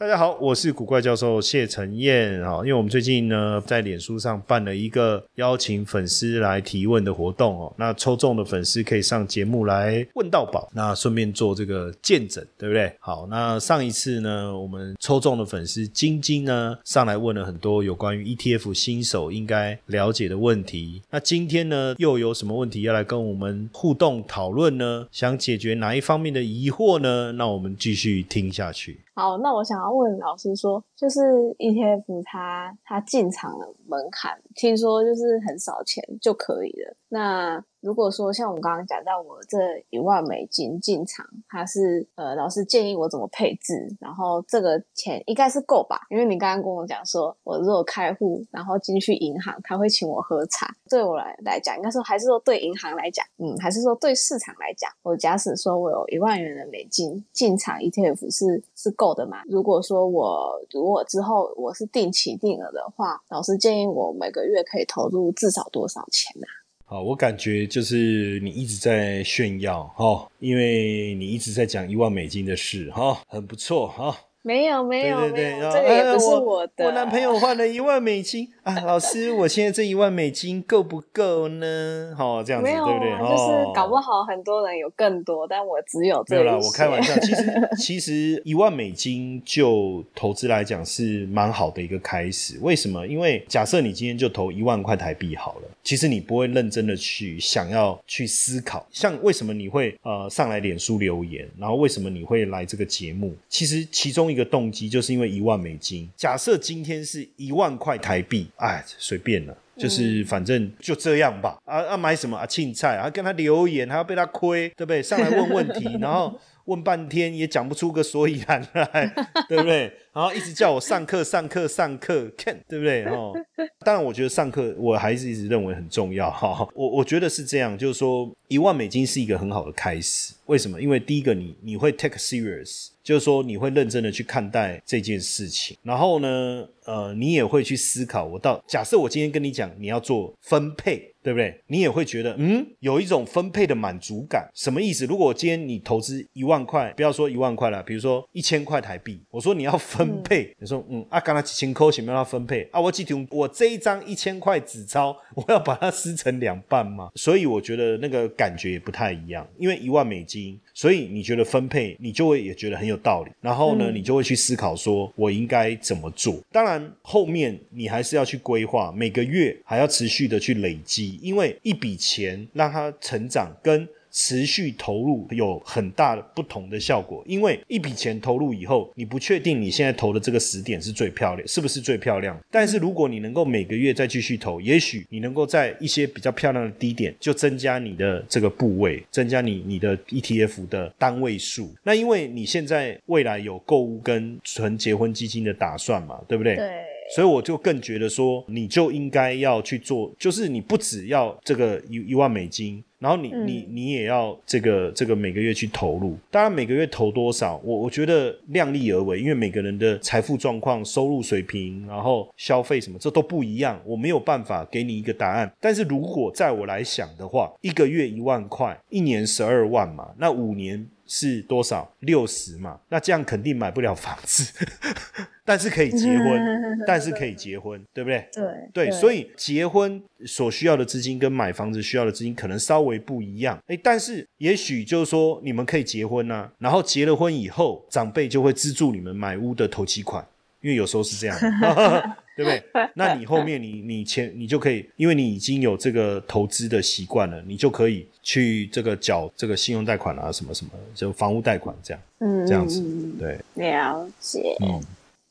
大家好，我是古怪教授谢承彦啊，因为我们最近呢在脸书上办了一个邀请粉丝来提问的活动哦，那抽中的粉丝可以上节目来问到宝，那顺便做这个见证，对不对？好，那上一次呢，我们抽中的粉丝晶晶呢上来问了很多有关于 ETF 新手应该了解的问题，那今天呢又有什么问题要来跟我们互动讨论呢？想解决哪一方面的疑惑呢？那我们继续听下去。好，那我想要问老师说，就是 ETF 它它进场的门槛，听说就是很少钱就可以了。那如果说像我刚刚讲到，我这一万美金进场，它是呃老师建议我怎么配置，然后这个钱应该是够吧？因为你刚刚跟我讲说，我如果开户，然后进去银行，他会请我喝茶，对我来来讲，应该说还是说对银行来讲，嗯，还是说对市场来讲，我假使说我有一万元的美金进场 ETF 是是够的嘛？如果说我如果之后我是定期定额的话，老师建议我每个月可以投入至少多少钱呢？好，我感觉就是你一直在炫耀哈，因为你一直在讲一万美金的事哈，很不错哈。没有没有对对对，没有，这个也不是我我的。我男朋友换了一万美金啊，老师，我现在这一万美金够不够呢？好，这样子对不对？啊，就是搞不哦好很多人有更多，但我只有这没有啦，我开玩笑。其实 其实一万美金就投资来讲是蛮好的一个开始。为什么？因为假设你今天就投一万块台币好了，其实你不会认真的去想要去思考，像为什么你会呃上来脸书留言，然后为什么你会来这个节目？其实其中一个动机就是因为一万美金。假设今天是一万块台币，哎，随便了。就是反正就这样吧，啊啊买什么啊青菜啊，跟他留言还要被他亏，对不对？上来问问题，然后问半天也讲不出个所以然来，对不对？然后一直叫我上课 上课上课，看对不对？哦，当然我觉得上课我还是一直认为很重要哈。我我觉得是这样，就是说一万美金是一个很好的开始。为什么？因为第一个你你会 take serious，就是说你会认真的去看待这件事情，然后呢，呃，你也会去思考，我到假设我今天跟你讲你要做分配，对不对？你也会觉得，嗯，有一种分配的满足感。什么意思？如果今天你投资一万块，不要说一万块了，比如说一千块台币，我说你要分配，你说，嗯，啊，刚才几千块想不要分配啊？我记住我这一张一千块纸钞，我要把它撕成两半吗？所以我觉得那个感觉也不太一样，因为一万美金。所以你觉得分配，你就会也觉得很有道理。然后呢，嗯你就会去思考说，我应该怎么做？当然，后面你还是要去规划，每个月还要持续的去累积，因为一笔钱让它成长跟。持续投入有很大的不同的效果，因为一笔钱投入以后，你不确定你现在投的这个时点是最漂亮，是不是最漂亮？但是如果你能够每个月再继续投，也许你能够在一些比较漂亮的低点就增加你的这个部位，增加你你的 ETF 的单位数。那因为你现在未来有购物跟存结婚基金的打算嘛，对不对？对，所以我就更觉得说，你就应该要去做，就是你不只要这个一一万美金，然后你嗯你你也要这个这个每个月去投入。当然每个月投多少，我我觉得量力而为，因为每个人的财富状况、收入水平，然后消费什么，这都不一样，我没有办法给你一个答案。但是如果在我来想的话，一个月一万块，一年十二万嘛，那五年。是多少？六十嘛，那这样肯定买不了房子，但是可以结婚，但是可以结婚，对不对？对对，所以以结婚所需要的资金跟买房子需要的资金可能稍微不一样。诶，但是也许就是说你们可以结婚呐、然后结了婚以后，长辈就会资助你们买屋的头期款，因为有时候是这样，对不对？那你后面你你前你就可以，因为你已经有这个投资的习惯了，你就可以去这个缴这个信用贷款啊，什么什么，就房屋贷款这样嗯这样子对，了解。嗯。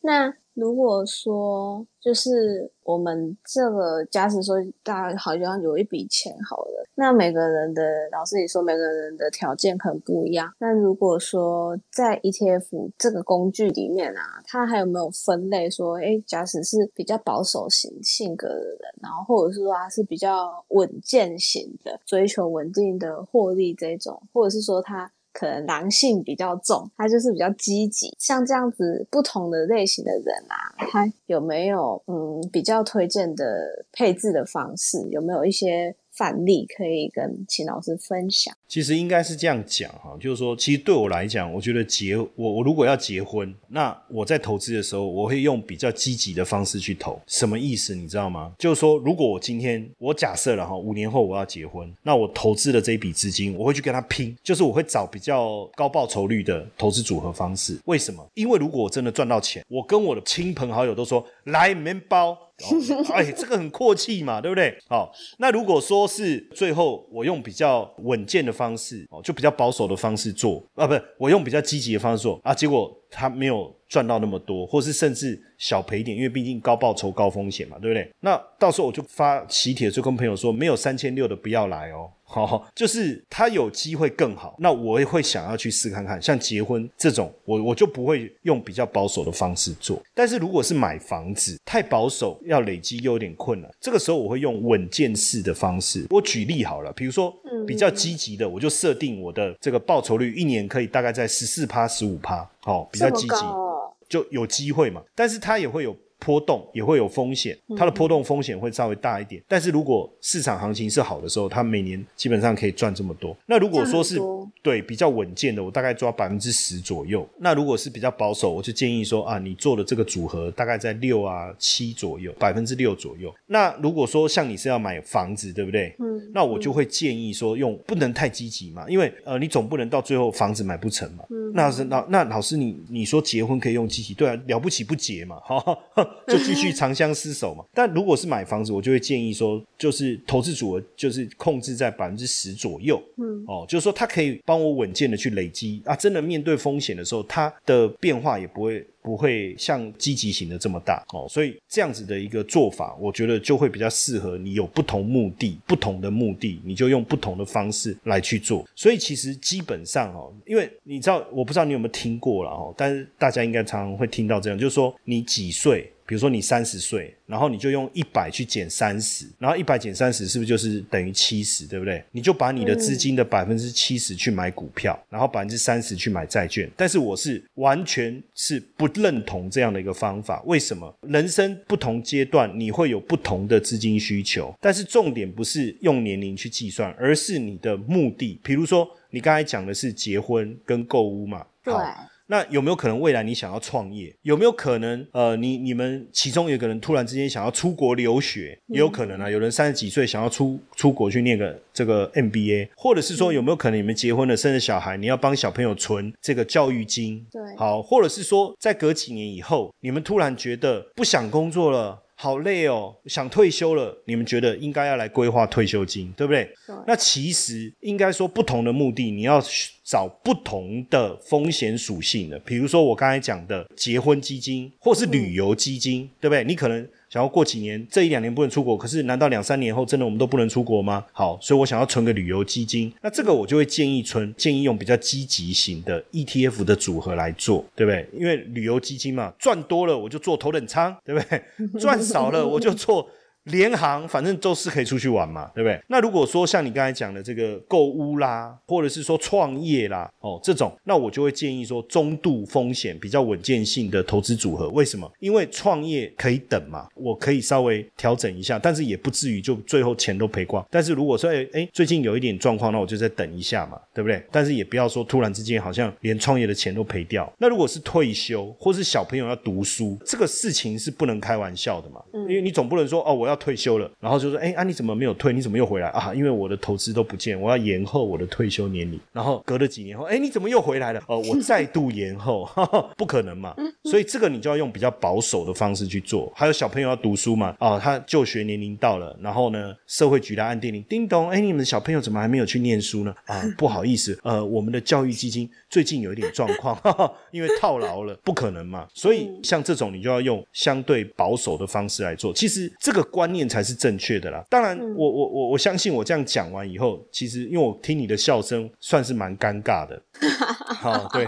那如果说就是我们这个假使说大家好像有一笔钱好了，那每个人的老师也说每个人的条件可能不一样。那如果说在 ETF 这个工具里面啊，它还有没有分类说，哎，假使是比较保守型性格的人，然后或者是说他是比较稳健型的，追求稳定的获利这种，或者是说他。可能狼性比较重，他就是比较积极。像这样子不同的类型的人啊，他有没有嗯比较推荐的配置的方式？有没有一些？范例可以跟秦老师分享。其实应该是这样讲哈，就是说，其实对我来讲，我觉得结我我如果要结婚，那我在投资的时候，我会用比较积极的方式去投。什么意思？你知道吗？就是说，如果我今天我假设了哈，五年后我要结婚，那我投资的这一笔资金，我会去跟他拼，就是我会找比较高报酬率的投资组合方式。为什么？因为如果我真的赚到钱，我跟我的亲朋好友都说来面包。哎，这个很阔气嘛，对不对？好，那如果说是最后我用比较稳健的方式，哦，就比较保守的方式做啊，不是我用比较积极的方式做啊，结果他没有赚到那么多，或是甚至小赔点，因为毕竟高报酬高风险嘛，对不对？那到时候我就发喜帖，就跟朋友说，没有三千六的不要来哦。好，就是他有机会更好，那我也会想要去试看看。像结婚这种，我我就不会用比较保守的方式做。但是如果是买房子，太保守，要累积又有点困难。这个时候我会用稳健式的方式。我举例好了，比如说比较积极的，我就设定我的这个报酬率一年可以大概在十四趴、十五趴，好，比较积极，就有机会嘛。但是它也会有。波动也会有风险，它的波动风险会稍微大一点。但是如果市场行情是好的时候，它每年基本上可以赚这么多。那如果说是对比较稳健的，我大概抓百分之十左右。那如果是比较保守，我就建议说啊，你做的这个组合大概在六啊七左右，百分之六左右。那如果说像你是要买房子，对不对？嗯。那我就会建议说用不能太积极嘛，因为呃你总不能到最后房子买不成嘛。嗯。那是那那老师你你说结婚可以用积极，对啊，了不起不结嘛，哈。就继续长相厮守嘛。但如果是买房子，我就会建议说，就是投资组合就是控制在百分之十左右。嗯，哦，就是说它可以帮我稳健的去累积啊。真的面对风险的时候，它的变化也不会不会像积极型的这么大哦。所以这样子的一个做法，我觉得就会比较适合你有不同目的、不同的目的，你就用不同的方式来去做。所以其实基本上哦，因为你知道，我不知道你有没有听过了哦，但是大家应该常常会听到这样，就是说你几岁。比如说你三十岁，然后你就用一百去减三十，然后一百减三十是不是就是等于七十，对不对？你就把你的资金的百分之七十去买股票，然后百分之三十去买债券。但是我是完全是不认同这样的一个方法。为什么？人生不同阶段你会有不同的资金需求，但是重点不是用年龄去计算，而是你的目的。比如说你刚才讲的是结婚跟购物嘛？对。那有没有可能未来你想要创业？有没有可能呃，你你们其中有个人突然之间想要出国留学，也有可能啊。有人三十几岁想要出出国去念个这个 MBA，或者是说有没有可能你们结婚了生了小孩，你要帮小朋友存这个教育金？对，好，或者是说在隔几年以后，你们突然觉得不想工作了。好累哦，想退休了。你们觉得应该要来规划退休金，对不对？那其实应该说不同的目的，你要找不同的风险属性的。比如说我刚才讲的结婚基金，或是旅游基金，对不对？你可能。然后过几年，这一两年不能出国，可是难道两三年后真的我们都不能出国吗？好，所以我想要存个旅游基金，那这个我就会建议存，建议用比较积极型的 ETF 的组合来做，对不对？因为旅游基金嘛，赚多了我就做头等舱，对不对？赚少了我就做。联行反正都是可以出去玩嘛，对不对？那如果说像你刚才讲的这个购物啦，或者是说创业啦，哦这种，那我就会建议说中度风险、比较稳健性的投资组合。为什么？因为创业可以等嘛，我可以稍微调整一下，但是也不至于就最后钱都赔光。但是如果说哎哎最近有一点状况，那我就再等一下嘛，对不对？但是也不要说突然之间好像连创业的钱都赔掉。那如果是退休或是小朋友要读书，这个事情是不能开玩笑的嘛，因为你总不能说哦我要。退休了，然后就说：“哎啊，你怎么没有退？你怎么又回来啊？因为我的投资都不见，我要延后我的退休年龄。然后隔了几年后，哎，你怎么又回来了？哦，我再度延后，不可能嘛。所以这个你就要用比较保守的方式去做。还有小朋友要读书嘛，啊，他就学年龄到了，然后呢，社会局来按电铃，叮咚，哎，你们的小朋友怎么还没有去念书呢？啊，不好意思，呃，我们的教育基金最近有一点状况，因为套牢了，不可能嘛。所以像这种，你就要用相对保守的方式来做。其实这个观念才是正确的啦。当然，我我我我相信我这样讲完以后，其实因为我听你的笑声，算是蛮尴尬的。好，对。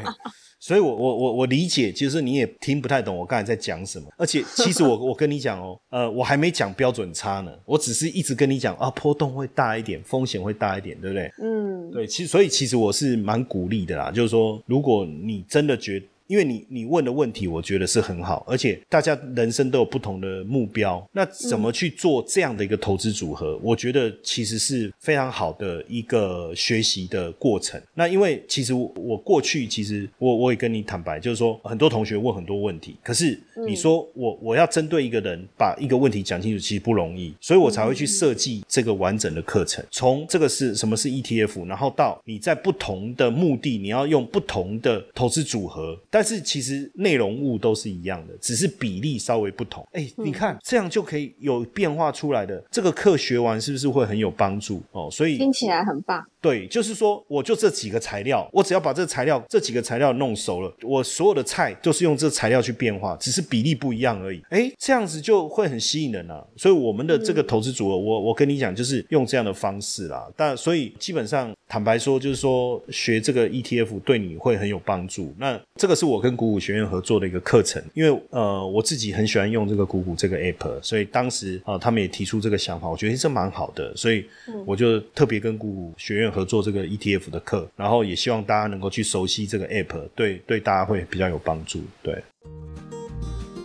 所以，我我我我理解，其实你也听不太懂我刚才在讲什么。而且，其实我 我跟你讲哦，呃，我还没讲标准差呢，我只是一直跟你讲啊，波动会大一点，风险会大一点，对不对？嗯，对。其实，所以其实我是蛮鼓励的啦，就是说，如果你真的觉因为你你问的问题，我觉得是很好，而且大家人生都有不同的目标，那怎么去做这样的一个投资组合？我觉得其实是非常好的一个学习的过程。那因为其实我过去其实我我也跟你坦白，就是说很多同学问很多问题，可是你说我我要针对一个人把一个问题讲清楚，其实不容易，所以我才会去设计这个完整的课程。从这个是什么是 ETF，然后到你在不同的目的，你要用不同的投资组合。但是其实内容物都是一样的，只是比例稍微不同。哎，你看这样就可以有变化出来的。这个课学完是不是会很有帮助哦？所以听起来很棒。对，就是说，我就这几个材料，我只要把这材料这几个材料弄熟了，我所有的菜都是用这材料去变化，只是比例不一样而已。哎，这样子就会很吸引人啊。所以我们的这个投资组合，我我跟你讲，就是用这样的方式啦。但所以基本上坦白说，就是说学这个 ETF 对你会很有帮助。那这个是我跟股股学院合作的一个课程，因为呃我自己很喜欢用这个股股这个 App，所以当时啊他们也提出这个想法，我觉得这蛮好的，所以我就特别跟股股学院。合作这个 ETF 的课，然后也希望大家能够去熟悉这个 App，对对大家会比较有帮助。对，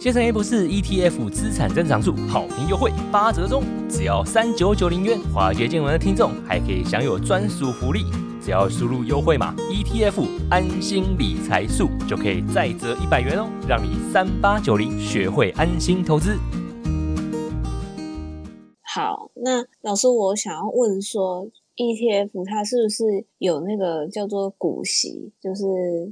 先生 App 是 ETF 资产增长数好评优惠八折中，只要三九九零元，华尔街见闻的听众还可以享有专属福利，只要输入优惠码 ETF 安心理财数，就可以再折一百元哦，让你三八九零学会安心投资。好，那老师，我想要问说。ETF 它是不是有那个叫做股息？就是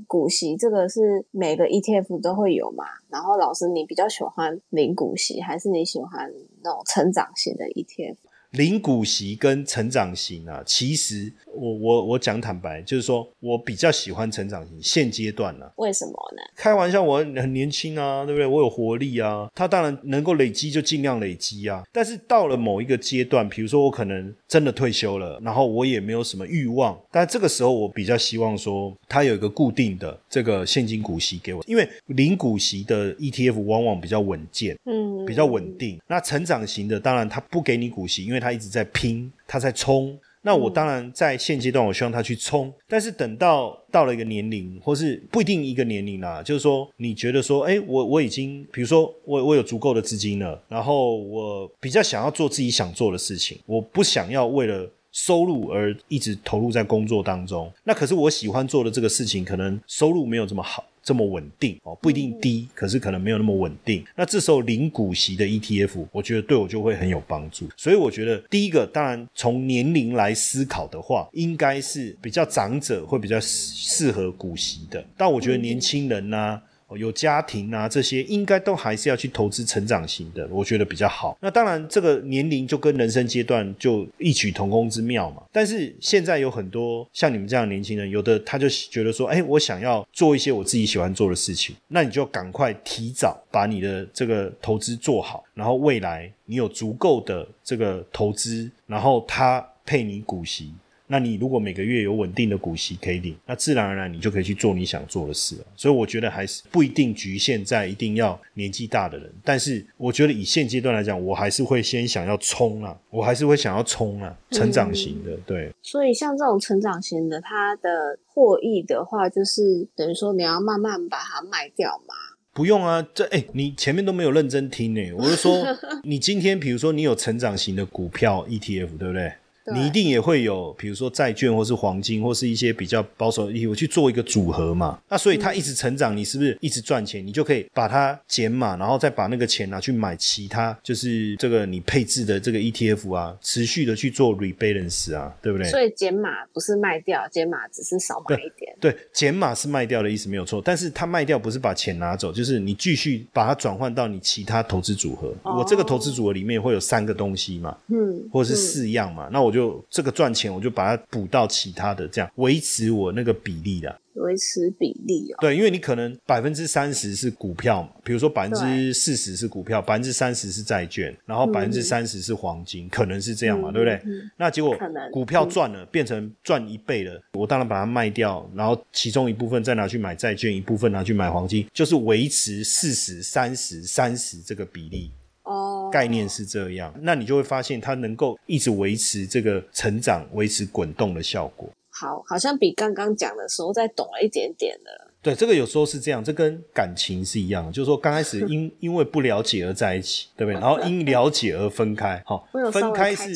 股息这个是每个 ETF 都会有嘛？然后老师，你比较喜欢零股息，还是你喜欢那种成长型的 ETF？零股息跟成长型啊，其实我我我讲坦白，就是说我比较喜欢成长型。现阶段呢，为什么呢？开玩笑，我很年轻啊，对不对？我有活力啊，它当然能够累积就尽量累积啊。但是到了某一个阶段，比如说我可能真的退休了，然后我也没有什么欲望，但这个时候我比较希望说，它有一个固定的这个现金股息给我，因为零股息的 ETF 往往比较稳健，嗯，比较稳定。那成长型的，当然它不给你股息，因为他一直在拼，他在冲。那我当然在现阶段，我希望他去冲。但是等到到了一个年龄，或是不一定一个年龄啦，就是说你觉得说，哎，我我已经，比如说我我有足够的资金了，然后我比较想要做自己想做的事情，我不想要为了收入而一直投入在工作当中。那可是我喜欢做的这个事情，可能收入没有这么好。这么稳定哦，不一定低，可是可能没有那么稳定。那这时候零股息的 ETF，我觉得对我就会很有帮助。所以我觉得第一个，当然从年龄来思考的话，应该是比较长者会比较适合股息的。但我觉得年轻人呢？有家庭啊，这些应该都还是要去投资成长型的，我觉得比较好。那当然，这个年龄就跟人生阶段就异曲同工之妙嘛。但是现在有很多像你们这样的年轻人，有的他就觉得说，哎，我想要做一些我自己喜欢做的事情，那你就赶快提早把你的这个投资做好，然后未来你有足够的这个投资，然后他配你股息。那你如果每个月有稳定的股息可以领，那自然而然你就可以去做你想做的事了。所以我觉得还是不一定局限在一定要年纪大的人，但是我觉得以现阶段来讲，我还是会先想要冲啊，我还是会想要冲啊，成长型的，对。所以像这种成长型的，它的获益的话，就是等于说你要慢慢把它卖掉嘛。不用啊，这哎，你前面都没有认真听呢。我就说，你今天比如说你有成长型的股票 ETF，对不对？对你一定也会有，比如说债券或是黄金，或是一些比较保守的 ETF 去做一个组合嘛。那所以它一直成长，你是不是一直赚钱？你就可以把它减码，然后再把那个钱拿去买其他，就是这个你配置的这个 ETF 啊，持续的去做 rebalance 啊，对不对？所以减码不是卖掉，减码只是少买一点。对，减码是卖掉的意思没有错，但是它卖掉不是把钱拿走，就是你继续把它转换到你其他投资组合。哦我这个投资组合里面会有三个东西嘛，嗯，或者是四样嘛，那我就这个赚钱，我就把它补到其他的，这样维持我那个比例的。维持比例哦。对，因为你可能百分之三十是股票嘛，比如说百分之四十是股票，百分之三十是债券，然后百分之三十是黄金，可能是这样嘛，嗯对不对？嗯那结果股票赚了，变成赚一倍了，我当然把它卖掉，然后其中一部分再拿去买债券，一部分拿去买黄金，就是维持四十、三十、三十这个比例。哦，概念是这样，那你就会发现它能够一直维持这个成长、维持滚动的效果。好，好像比刚刚讲的时候再懂了一点点的。对，这个有时候是这样，这跟感情是一样，就是说刚开始 因因为不了解而在一起，对不对？然后因了解而分开，好、分开是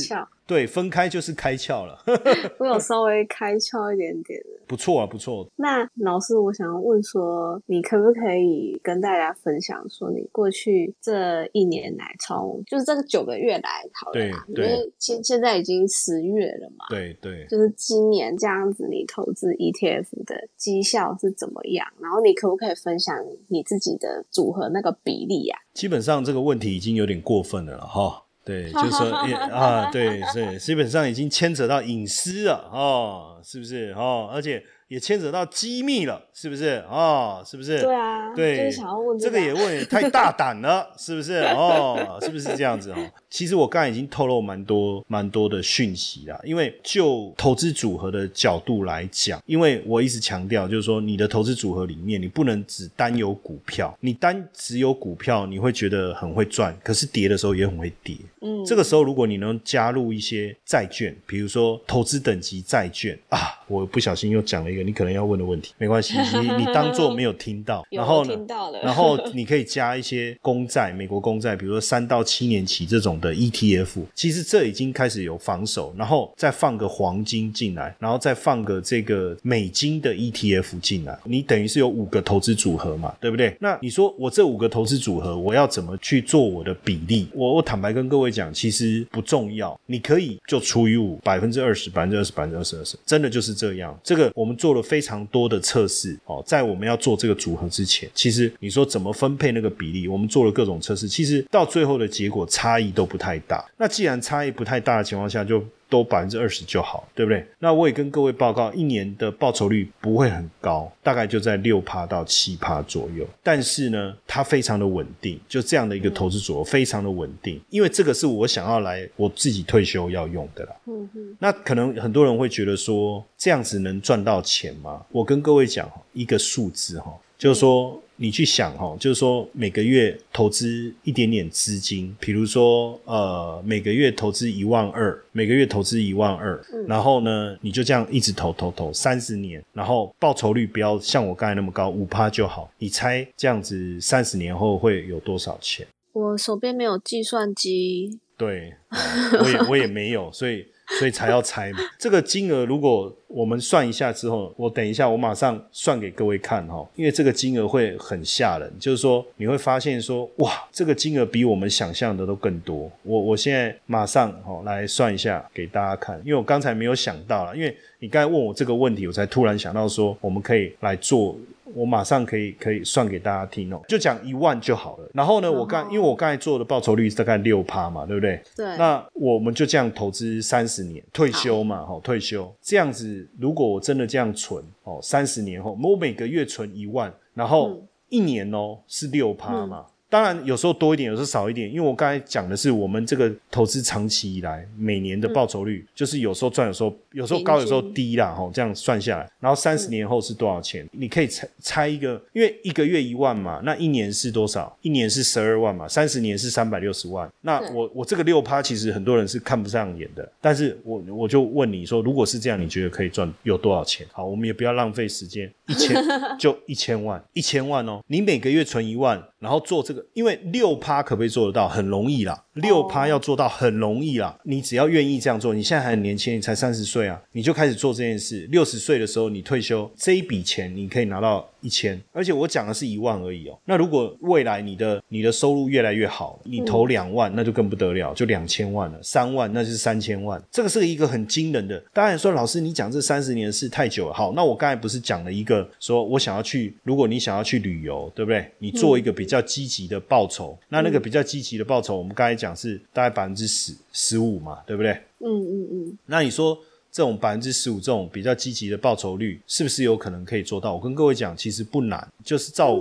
对，分开就是开窍了，我有稍微开窍一点点了。不错啊，不错。那老师，我想要问说，你可不可以跟大家分享说，你过去这一年来，从就是这个九个月来好了啦，因为现现在已经十月了嘛，对对，就是今年这样子，你投资 ETF 的绩效是怎么样？然后你可不可以分享你自己的组合那个比例啊？基本上这个问题已经有点过分了了哈。对，就是说也啊，对，是基本上已经牵扯到隐私了哦，是不是哦？而且也牵扯到机密了，是不是哦？是不是？对啊，对，就是想要问这个也问也太大胆了，是不是？哦，是不是这样子哦？其实我刚才已经透露蛮多蛮多的讯息啦，因为就投资组合的角度来讲，因为我一直强调，就是说你的投资组合里面，你不能只单有股票，你单只有股票，你会觉得很会赚，可是跌的时候也很会跌。嗯，这个时候，如果你能加入一些债券，比如说投资等级债券啊，我不小心又讲了一个你可能要问的问题，没关系，你你当做没有听到。然后呢听到了，然后你可以加一些公债，美国公债，比如说三到七年期这种的 ETF，其实这已经开始有防守，然后再放个黄金进来，然后再放个这个美金的 ETF 进来，你等于是有五个投资组合嘛，对不对？那你说我这五个投资组合，我要怎么去做我的比例？我我坦白跟各位讲，其实不重要，你可以就除以五，百分之二十，百分之二十，百分之二十，二十，真的就是这样。这个我们做了非常多的测试哦，在我们要做这个组合之前，其实你说怎么分配那个比例，我们做了各种测试，其实到最后的结果差异都不太大。那既然差异不太大的情况下，就都百分之二十就好，对不对？那我也跟各位报告，一年的报酬率不会很高，大概就在六趴到七趴左右。但是呢，它非常的稳定，就这样的一个投资组合非常的稳定，因为这个是我想要来我自己退休要用的啦。嗯嗯那可能很多人会觉得说，这样子能赚到钱吗？我跟各位讲一个数字哈，就是说你去想哦，就是说每个月投资一点点资金，比如说呃每个月投资一万二，每个月投资一万二，然后呢你就这样一直投投投三十年，然后报酬率不要像我刚才那么高，五趴就好。你猜这样子三十年后会有多少钱？我手边没有计算机，对，嗯我也我也没有，所以所以才要猜嘛。这个金额如果我们算一下之后，我等一下我马上算给各位看哈，因为这个金额会很吓人，就是说你会发现说哇，这个金额比我们想象的都更多。我我现在马上哈来算一下给大家看，因为我刚才没有想到了，因为你刚才问我这个问题，我才突然想到说我们可以来做。我马上可以可以算给大家听哦，就讲一万就好了。然后呢，我刚因为我刚才做的报酬率大概六趴嘛，对不对？对，那我们就这样投资三十年，退休嘛，哈、退休。这样子，如果我真的这样存哦，三十年后，我每个月存一万，然后嗯。一年哦是六趴嘛。当然，有时候多一点，有时候少一点，因为我刚才讲的是我们这个投资长期以来每年的报酬率，就是有时候赚，有时候有时候高，有时候低啦，吼，这样算下来，然后三十年后是多少钱？你可以猜猜一个，因为一个月一万嘛，那一年是多少？一年是十二万嘛，三十年是三百六十万。那我我这个六趴，其实很多人是看不上眼的，但是我我就问你说，如果是这样，你觉得可以赚有多少钱？好，我们也不要浪费时间，一千 就一千万，一千万哦，你每个月存一万，然后做这个个，因为六趴可不可以做得到？很容易啦，六趴要做到很容易啦。你只要愿意这样做，你现在还很年轻，你才三十岁啊，你就开始做这件事。六十岁的时候你退休，这一笔钱你可以拿到一千，而且我讲的是一万而已哦。那如果未来你的你的收入越来越好，你投两万那就更不得了，就两千万了。三万那就是三千万，这个是一个很惊人的。当然说老师你讲这三十年的事太久了，好，那我刚才不是讲了一个说我想要去，如果你想要去旅游，对不对？你做一个比较积极的报酬，那那个比较积极的报酬，我们刚才讲是大概百分之十十五嘛，对不对？嗯嗯嗯，那你说这种百分之十五这种比较积极的报酬率，是不是有可能可以做到？我跟各位讲，其实不难，就是照我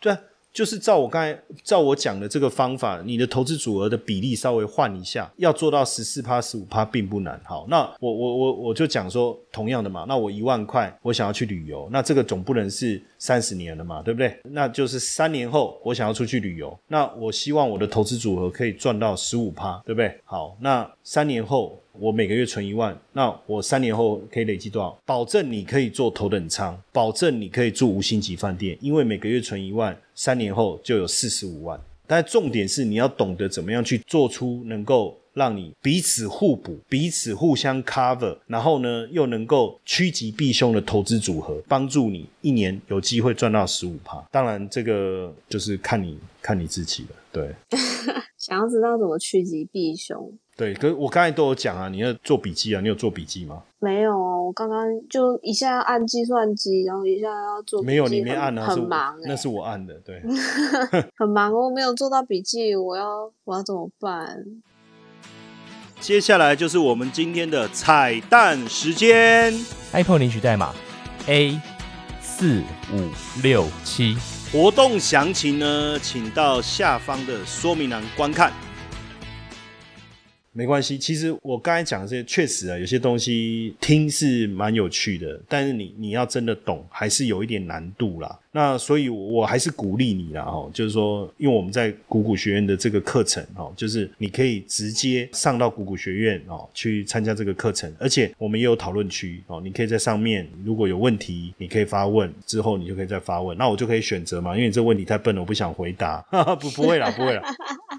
对啊。就是照我刚才照我讲的这个方法，你的投资组合的比例稍微换一下，要做到十四趴、十五趴并不难。好，那我我我我就讲说，同样的嘛，那我一万块，我想要去旅游，那这个总不能是三十年了嘛，对不对？那就是三年后我想要出去旅游，那我希望我的投资组合可以赚到十五趴，对不对？好，那三年后我每个月存一万，那我三年后可以累积多少？保证你可以做头等舱，保证你可以住五星级饭店，因为每个月存一万，三年后就有四十五万。但重点是你要懂得怎么样去做出能够让你彼此互补、彼此互相 cover，然后呢又能够趋吉避凶的投资组合，帮助你一年有机会赚到十五趴。当然，这个就是看你看你自己了，对。想要知道怎么趋吉避凶，对，可是我刚才都有讲啊，你要做笔记啊，你有做笔记吗？没有哦，我刚刚就一下要按计算机，然后一下要做笔记，没有，你没按啊，很忙哎、那是我按的，对。很忙哦，我没有做到笔记，我要我要怎么办？接下来就是我们今天的彩蛋时间，，Apple 领取代码 A 四五六七。活动详情呢，请到下方的说明栏观看。没关系，其实我刚才讲的这些，确实啊，有些东西听是蛮有趣的，但是你你要真的懂，还是有一点难度啦。那所以，我还是鼓励你啦，哦，就是说，因为我们在谷谷学院的这个课程，哦，就是你可以直接上到谷谷学院哦，去参加这个课程，而且我们也有讨论区哦，你可以在上面如果有问题，你可以发问，之后你就可以再发问，那我就可以选择嘛，因为你这个问题太笨了，我不想回答，不不会啦，不会啦。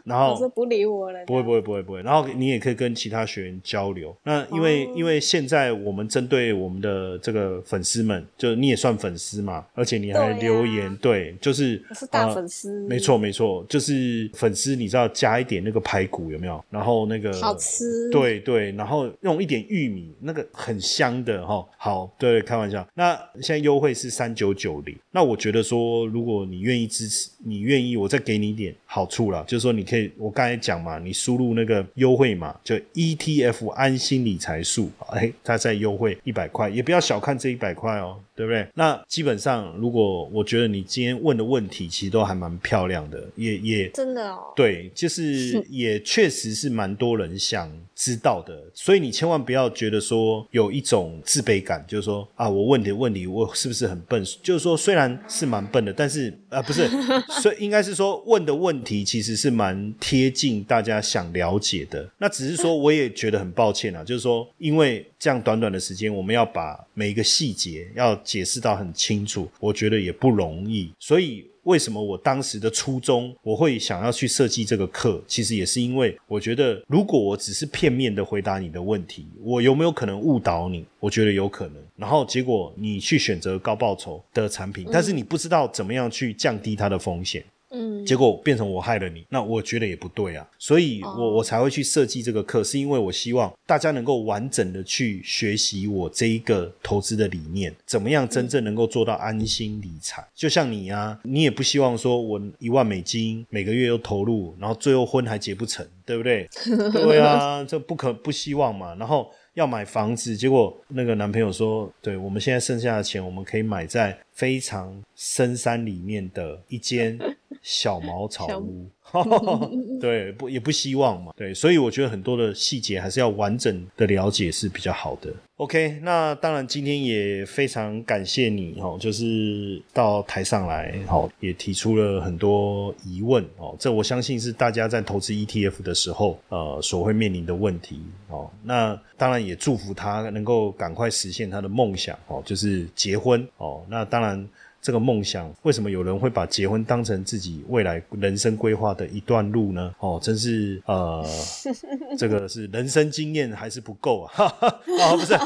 然后老师不理我了，不会不会不会不会，然后你也可以跟其他学员交流。那因为、因为现在我们针对我们的这个粉丝们，就你也算粉丝嘛，而且你还留言，对，就是我是大呃粉丝，没错没错，就是粉丝，你知道加一点那个排骨有没有？然后那个好吃，，对对，然后用一点玉米，那个很香的哈、好，对，开玩笑。那现在优惠是三九九零，那我觉得说，如果你愿意支持，你愿意，我再给你一点好处啦，就是说你可以，我刚才讲嘛，你输入那个优惠码，就 ETF 安心理财数，哎，它再优惠一百块，也不要小看这一百块哦，对不对？那基本上，如果我觉得你今天问的问题其实都还蛮漂亮的，也也真的哦，对，就是也确实是蛮多人想知道的，所以你千万不要觉得说有一种自卑感，就是说啊，我问的问题我是不是很笨？就是说虽然是蛮笨的，但是啊不是，所以应该是说问的问题其实是蛮贴近大家想了解的。那只是说我也觉得很抱歉啊，就是说因为这样短短的时间，我们要把每一个细节要解释到很清楚，我觉得也不容易，所以。为什么我当时的初衷我会想要去设计这个课？其实也是因为我觉得，如果我只是片面的回答你的问题，我有没有可能误导你？我觉得有可能。然后结果你去选择高报酬的产品，但是你不知道怎么样去降低它的风险。嗯，结果变成我害了你，那我觉得也不对啊，所以我哦我才会去设计这个课，是因为我希望大家能够完整的去学习我这一个投资的理念，怎么样真正能够做到安心理财。就像你啊，你也不希望说我一万美金每个月又投入，然后最后婚还结不成，对不对？对啊，这不可不希望嘛。然后要买房子，结果那个男朋友说，对我们现在剩下的钱，我们可以买在非常深山里面的一间小茅草小屋。对，不也不希望嘛。对，所以我觉得很多的细节还是要完整的了解是比较好的。OK，那当然今天也非常感谢你哦，就是到台上来哦，也提出了很多疑问哦，这我相信是大家在投资 ETF 的时候呃所会面临的问题哦。那当然也祝福他能够赶快实现他的梦想哦，就是结婚哦。那当然。这个梦想，为什么有人会把结婚当成自己未来人生规划的一段路呢？哦，真是呃，这个是人生经验还是不够啊？哦，不是，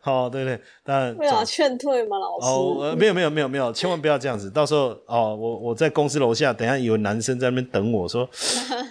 好，对对，当然没有劝退吗，老师？哦，没有没有没有没有，千万不要这样子，到时候哦，我我在公司楼下，等下有男生在那边等我说，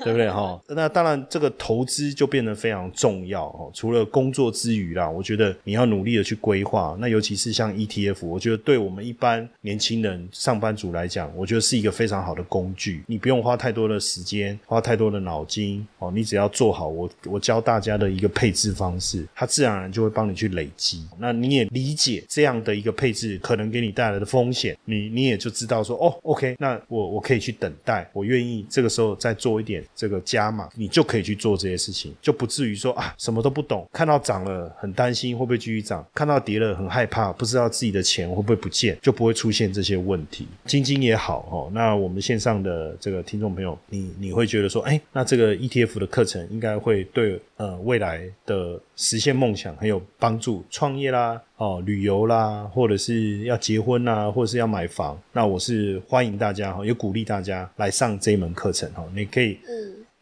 对不对哈？那当然，这个投资就变得非常重要哦。除了工作之余啦，我觉得你要努力的去规划。那尤其是像 ETF，我觉得对我们一般年年轻人、上班族来讲，我觉得是一个非常好的工具。你不用花太多的时间，花太多的脑筋哦，你只要做好我我教大家的一个配置方式，它自然而然就会帮你去累积。那你也理解这样的一个配置可能给你带来的风险，你你也就知道说哦，OK，那我我可以去等待，我愿意这个时候再做一点这个加码，你就可以去做这些事情，就不至于说啊什么都不懂，看到涨了很担心会不会继续涨，看到跌了很害怕，不知道自己的钱会不会不见，就不会出现这些问题。晶晶也好哦，那我们线上的这个听众朋友，你你会觉得说，哎，那这个 ETF 的课程应该会对呃未来的实现梦想很有帮助，创业啦。哦，旅游啦，或者是要结婚啦，或者是要买房，那我是欢迎大家哈，也鼓励大家来上这一门课程哈。你可以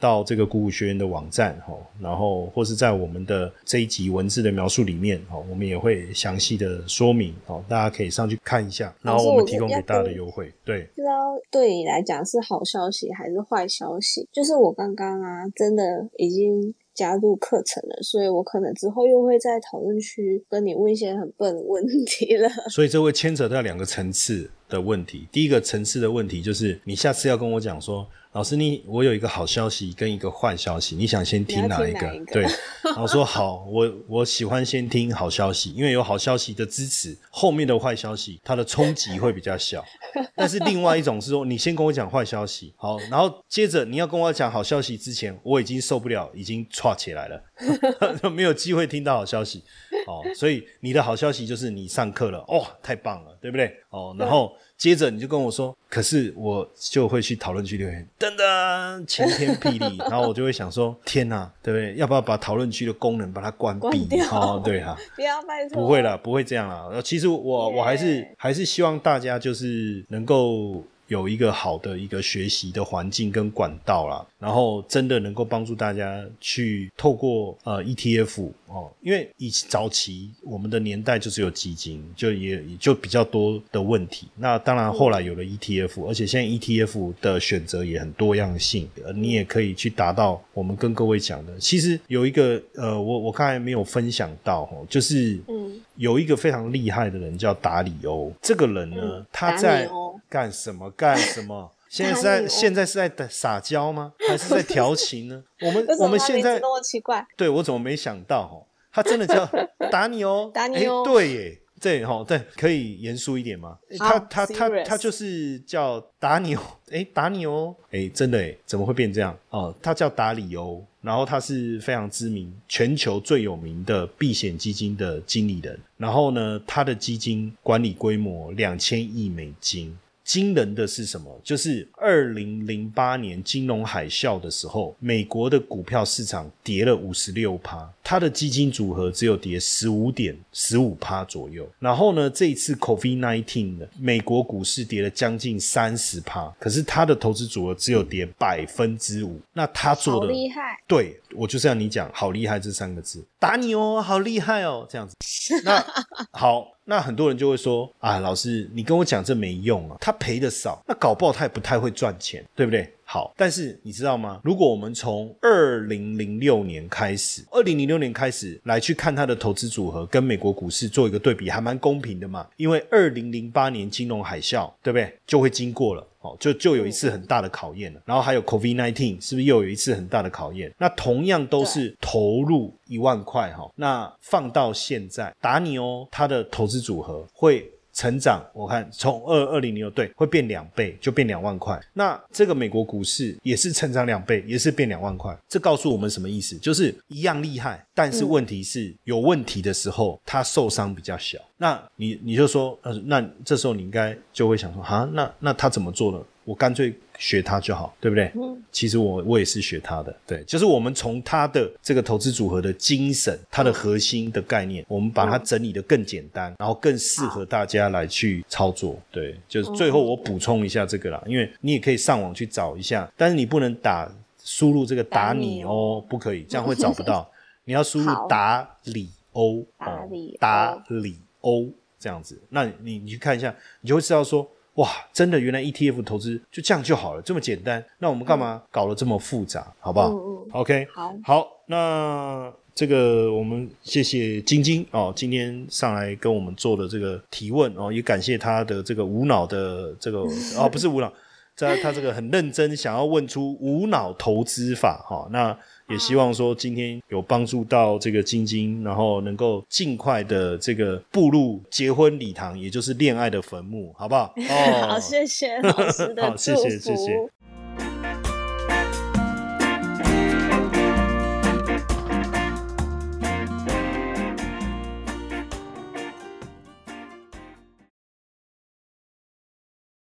到这个鼓舞学院的网站哈，然后或是在我们的这一集文字的描述里面哈，我们也会详细的说明哦，大家可以上去看一下，然后我们提供给大家的优惠。对，不知道对你来讲是好消息还是坏消息？就是我刚刚啊，真的已经。加入课程了，所以我可能之后又会在讨论区跟你问一些很笨的问题了。所以这会牵扯到两个层次的问题。第一个层次的问题就是，你下次要跟我讲说。老师，你我有一个好消息跟一个坏消息，你想先听哪一个？对，然后说好，我我喜欢先听好消息，因为有好消息的支持，后面的坏消息它的冲击会比较小。但是另外一种是说，你先跟我讲坏消息，好，然后接着你要跟我讲好消息之前，我已经受不了，已经歘起来了，没有机会听到好消息。哦，所以你的好消息就是你上课了，哦，太棒了，对不对？哦，然后。接着你就跟我说，可是我就会去讨论区留言，噔噔，晴天霹雳，然后我就会想说，天哪，对不对？要不要把讨论区的功能把它关闭？哦，对哈，不要拜托，不会了，不会这样了。其实我我还是还是希望大家就是能够。有一个好的一个学习的环境跟管道啦，然后真的能够帮助大家去透过呃 ETF 哦，因为以早期我们的年代就是有基金，就也就比较多的问题。那当然后来有了 ETF，而且现在 ETF 的选择也很多样性，你也可以去达到我们跟各位讲的。其实有一个呃，我我刚才没有分享到哦，就是嗯。有一个非常厉害的人叫达里欧，这个人呢，他在干什么？干什么？现在是在现在是在撒娇吗？还是在调情呢？我们我们现在么奇怪，对我怎么没想到？哦，他真的叫打你哦，打你哦，对耶。对哈，对，可以严肃一点吗？他他他他就是叫打你哦，哎，打你哦，哎，真的哎，怎么会变这样？哦，他叫达里欧，然后他是非常知名、全球最有名的避险基金的经理人，然后呢，他的基金管理规模两千亿美金。惊人的是什么？就是二零零八年金融海啸的时候，美国的股票市场跌了五十六趴，它的基金组合只有跌十五点十五趴左右。然后呢，这一次 COVID nineteen 的美国股市跌了将近三十趴，可是它的投资组合只有跌百分之五。那他做的厉害，对我就是要你讲好厉害这三个字，打你哦，好厉害哦，这样子。那 好。那很多人就会说啊，老师，你跟我讲这没用啊，他赔的少，那搞不好他也不太会赚钱，对不对？好，但是你知道吗？如果我们从二零零六年开始，二零零六年开始来去看他的投资组合，跟美国股市做一个对比，还蛮公平的嘛。因为二零零八年金融海啸，对不对？就会经过了，哦，就就有一次很大的考验了。然后还有 COVID nineteen，是不是又有一次很大的考验？那同样都是投入一万块，哈，那放到现在，达尼欧他的投资组合会。成长，我看从二二零零六对会变两倍，就变两万块。那这个美国股市也是成长两倍，也是变两万块。这告诉我们什么意思？就是一样厉害，但是问题是、有问题的时候，它受伤比较小。那你你就说，呃，那这时候你应该就会想说，啊，那那他怎么做呢？我干脆学他就好，对不对？嗯其实我我也是学他的，对，就是我们从他的这个投资组合的精神，它的核心的概念，我们把它整理的更简单，然后更适合大家来去操作。对，就是最后我补充一下这个啦，因为你也可以上网去找一下，但是你不能打输入这个打你哦，不可以，这样会找不到。你要输入好打里欧，哦打里欧打里欧这样子，那你你去看一下，你就会知道说。哇，真的，原来 ETF 投资就这样就好了，这么简单。那我们干嘛搞得这么复杂？好不好、嗯嗯 o k 好，好，那这个我们谢谢晶晶哦，今天上来跟我们做的这个提问哦，也感谢他的这个无脑的这个 哦，不是无脑，在他这个很认真想要问出无脑投资法哈、哦，那也希望说今天有帮助到这个晶晶，然后能够尽快的这个步入结婚礼堂，也就是恋爱的坟墓，好不好？哦，好，谢谢老师的 好，祝谢谢谢谢福。